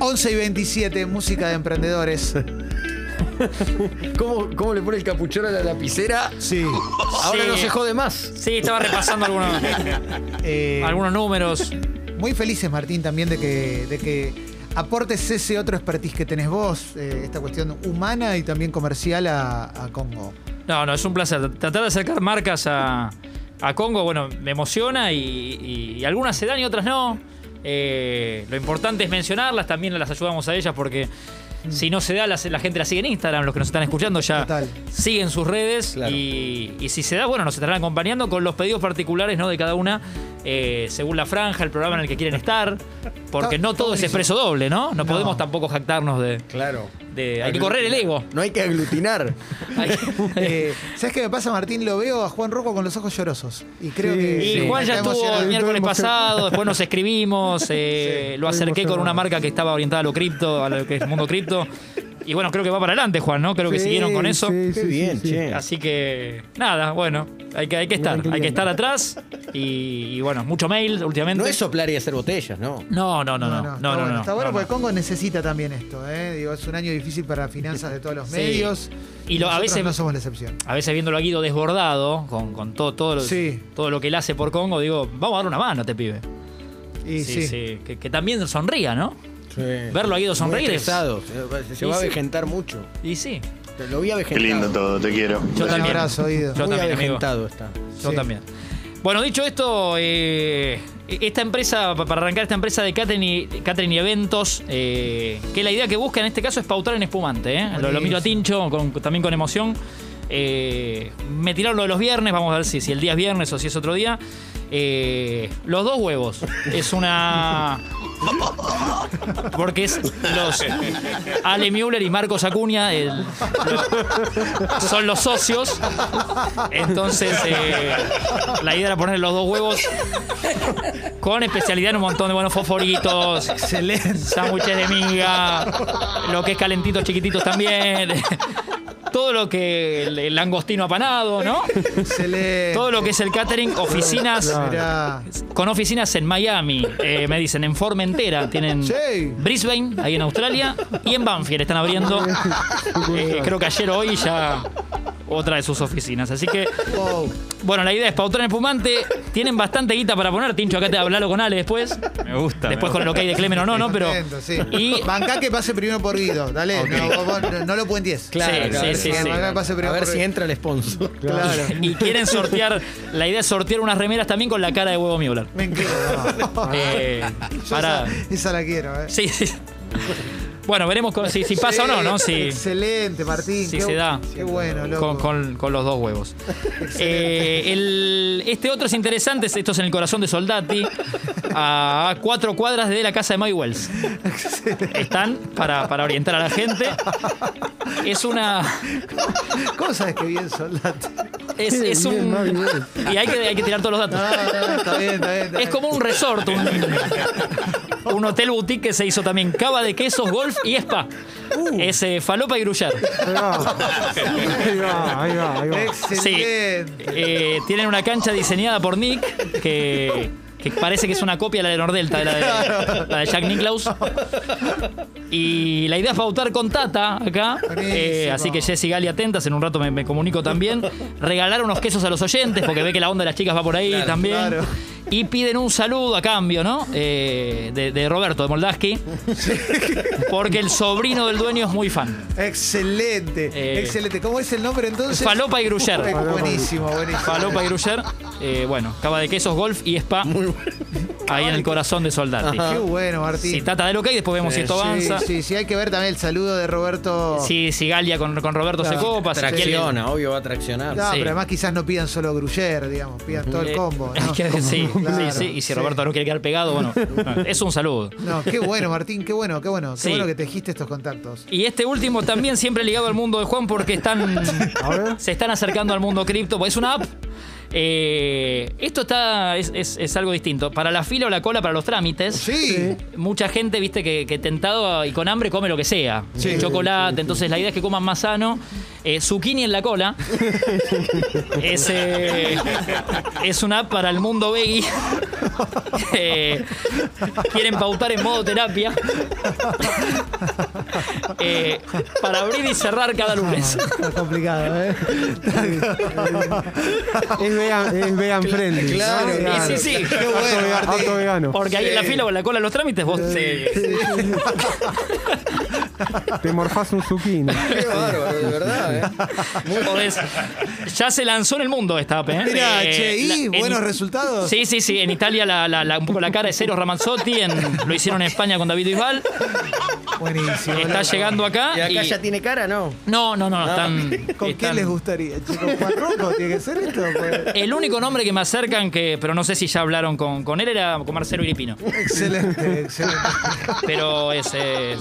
11 y 27, música de emprendedores. ¿Cómo, cómo le pone el capuchón a la lapicera? Sí. Ahora Sí. no se jode más. Sí, estaba repasando algunos, Eh, algunos números. Muy felices, Martín, también de que, de que aportes ese otro expertise que tenés vos, eh, esta cuestión humana y también comercial a, a Congo. No, no, es un placer. Tratar de acercar marcas a, a Congo, bueno, me emociona y, y- y algunas se dan y otras no. Eh, lo importante es mencionarlas, también las ayudamos a ellas porque si no se da, la, gente la sigue en Instagram, los que nos están escuchando ya Total. siguen sus redes Claro. y, y si se da, bueno, nos estarán acompañando con los pedidos particulares ¿no? de cada una, eh, según la franja, el programa en el que quieren estar, porque no todo es expreso doble, ¿no? No, No. podemos tampoco jactarnos de... Claro. De- hay que correr el ego. No hay que aglutinar. Eh, ¿Sabes qué me pasa, Martín? Lo veo a Juan Rocco con los ojos llorosos. Y creo que. Y Sí. Juan ya estuvo el miércoles pasado, después nos escribimos, eh, lo acerqué con una marca que estaba orientada a lo cripto, a lo que es el mundo cripto. Y bueno, creo que va para adelante, Juan, ¿no? Creo que Sí, siguieron con eso. sí, Qué sí, bien, sí, sí. che. Así que, nada, bueno, hay que, hay que estar, hay que estar atrás. Y, y bueno, mucho mail últimamente. No es soplar y hacer botellas, ¿no? No, no, no, no. No, está no, bueno, no, está bueno no, porque no. Congo necesita también esto. ¿eh? Digo, es un año difícil para finanzas de todos los Sí. medios. Y lo- a veces- no somos la excepción. A veces viéndolo a Guido desbordado, con, con todo, todo, lo, Sí. todo lo que él hace por Congo, digo, vamos a darle una mano a este pibe. Y Sí, sí. sí. Que, que también sonría, ¿no? Sí. Verlo a Guido sonreír es-. Se, va a sí. vegetar mucho. Y sí, Lo vi Qué avejentado. lindo todo, te quiero. yo Un también. abrazo, Guido. Yo Muy también, avejentado está. Yo Sí. también. Bueno, dicho esto, eh, esta empresa, pa- para arrancar esta empresa de catering y, catering y eventos, eh, que la idea que busca en este caso es pautar en espumante. ¿eh? Lo, lo miro a Tincho con- también con emoción. Eh, me tiraron lo de los viernes, vamos a ver si, si el día es viernes o si es otro día. Eh, los dos huevos. Es una. Porque es los. Ale Müller y Marcos Acuña el- lo- son los socios. Entonces, eh, la idea era poner los dos huevos con especialidad en un montón de buenos fosforitos, sándwiches de miga, lo que es calentitos chiquititos también. Todo lo que el, el langostino apanado, ¿no? Excelente. Todo lo que es el catering, oficinas Mirá. con oficinas en Miami, eh, me dicen en Formentera, tienen Sí. Brisbane, ahí en Australia, y en Banfield están abriendo, eh, creo que ayer o hoy ya otra de sus oficinas. Así que, Wow. bueno, la idea es pautar en espumante, tienen bastante guita para poner, Tincho, acá te hablarlo con Ale después, Me gusta. después con el ok de Clemen o no, ¿no? Pero, sí. y Bancá que pase primero por Guido. Dale, no, vos- no lo puentes. Claro, Sí, ver sí, si- sí, sí. Bancá que pase A ver por si entra el sponsor. Claro. y quieren sortear, la idea es sortear unas remeras también con la cara de huevo Müller. Me encanta. Eh, para, esa, esa la quiero, ¿eh? sí, sí. Bueno, veremos con- si, si pasa o no, ¿no? Si, Excelente, Martín. si qué, se da. Qué bueno, loco. con, con- con los dos huevos. Eh, el- este otro es interesante, esto es en el corazón de Soldati, a cuatro cuadras de la casa de Mike Wells. Están para, para orientar a la gente. Es una. ¿Cómo sabes que bien soldado? Es, es Bien, un. Bien. Y hay que, hay que tirar todos los No, datos. no, está bien, está bien. está Es como un resort, un, un hotel boutique que se hizo también cava de quesos, golf y spa. Es eh, falopa y grullar. Ahí va. Ahí va, ahí va, ahí va. Excelente. Eh, tienen una cancha diseñada por Nick que, que parece que es una copia de la de Nordelta, de la de, la de Jack Nicklaus. Y la idea es pautar con Tata acá. Eh, así que Jessy Gali atentas, en un rato me, me comunico también. Regalar unos quesos a los oyentes, porque ve que la onda de las chicas va por ahí también. claro. Y piden un saludo a cambio, ¿no? Eh, de, de Roberto, de Moldaski. Porque el sobrino del dueño es muy fan. Excelente. Eh, excelente. ¿Cómo es el nombre entonces? Falopa y Gruyère. Eh, Buenísimo, buenísimo. Falopa y Gruyère. Eh, bueno, cava de quesos, golf y spa. Ahí en el corazón de Soldati. Qué bueno, Martín. Si Tata del ok, después vemos si esto avanza. Sí, sí, sí, hay que ver también el saludo de Roberto. Si, si Galia con, con Roberto se copa. Tracciona, obvio va a traccionar. No, sí. pero además quizás no pidan solo Gruyère, digamos, pidan todo el Eh, combo. ¿no? que- sí, Claro, sí, sí. Y si sí. Roberto no quiere quedar pegado, bueno, no, es un saludo. No, qué bueno, Martín, qué bueno, qué bueno. Qué Sí. bueno que tejiste estos contactos. Y este último también siempre ligado al mundo de Juan porque están A ver. se están acercando al mundo cripto, porque es una app Eh, esto está es, es- es algo distinto. Para la fila o la cola, para los trámites. Sí. Mucha gente, viste, que, que tentado y con hambre come lo que sea. Sí. Chocolate, entonces la idea es que coman más sano. Eh, zucchini en la cola. es, eh, es una app para el mundo veggie. Quieren pautar en modo terapia. Eh, para abrir y cerrar cada lunes. Está complicado, ¿eh? Es vegan, es vegan friendly. claro, ¿no? claro. Sí, sí, sí. Qué bueno, auto vegano. Porque ahí en la fila o en la cola de los trámites vos te, Te morfás un zucchini. Qué bárbaro, de verdad, ¿eh? podés- Ya se lanzó en el mundo esta app, ¿eh? Mira, Eh, che, ¿y la- en- buenos resultados? Sí, sí, sí. En Italia la, la- la- un poco la cara de Cero Ramazzotti. En, lo hicieron en España con David Bisbal. Buenísimo. Está llegando acá. ¿Y acá y- ya tiene cara, no? No, no, no. Están, ¿Con están- quién les gustaría? che? ¿Con Juan Rocco tiene que ser esto? Pues, El único nombre que me acercan, que, pero no sé si ya hablaron con, con él, era con Marcelo Iripino. excelente, excelente. Pero eh,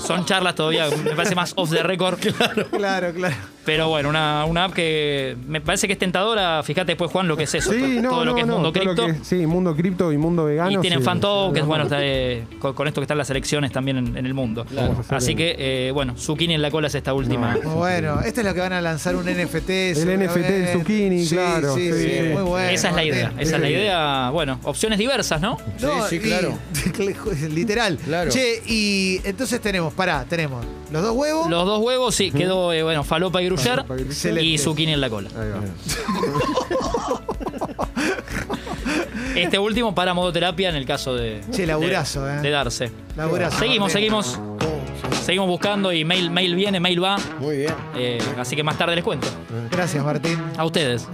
son charlas todavía, me parece más off the record. Claro, claro. Pero bueno, una, una app que me parece que es tentadora. Fíjate después, Juan, lo que es eso. Sí, no, todo lo que es no, mundo todo cripto. que es- sí, mundo cripto y mundo vegano. Y tienen sí. fan tokens, No, bueno, no. está, eh, con, con esto que están las elecciones también en, en el mundo. Así que, eh, bueno, Zucchini en la cola es esta última. Bueno. Esta es la que van a lanzar un NFT. El. NFT del zucchini, Sí, claro, Sí, sí. sí, muy bueno. esa es la idea, esa es la idea. Bueno, opciones diversas, ¿no? No, Sí, sí, y- claro. literal. Claro. Che, y entonces tenemos, pará, tenemos los dos huevos. Los dos huevos, sí, quedó, eh, bueno, falopa y Falopa y gruyère. Excelente. y zucchini en la cola. Ahí va. Este último para modoterapia en el caso de. Che, laburazo, de, eh. de darse. Laburazo, Seguimos, seguimos. Seguimos buscando y mail, mail viene, mail va. Muy bien. Eh, así que más tarde les cuento. Gracias, Martín. A ustedes.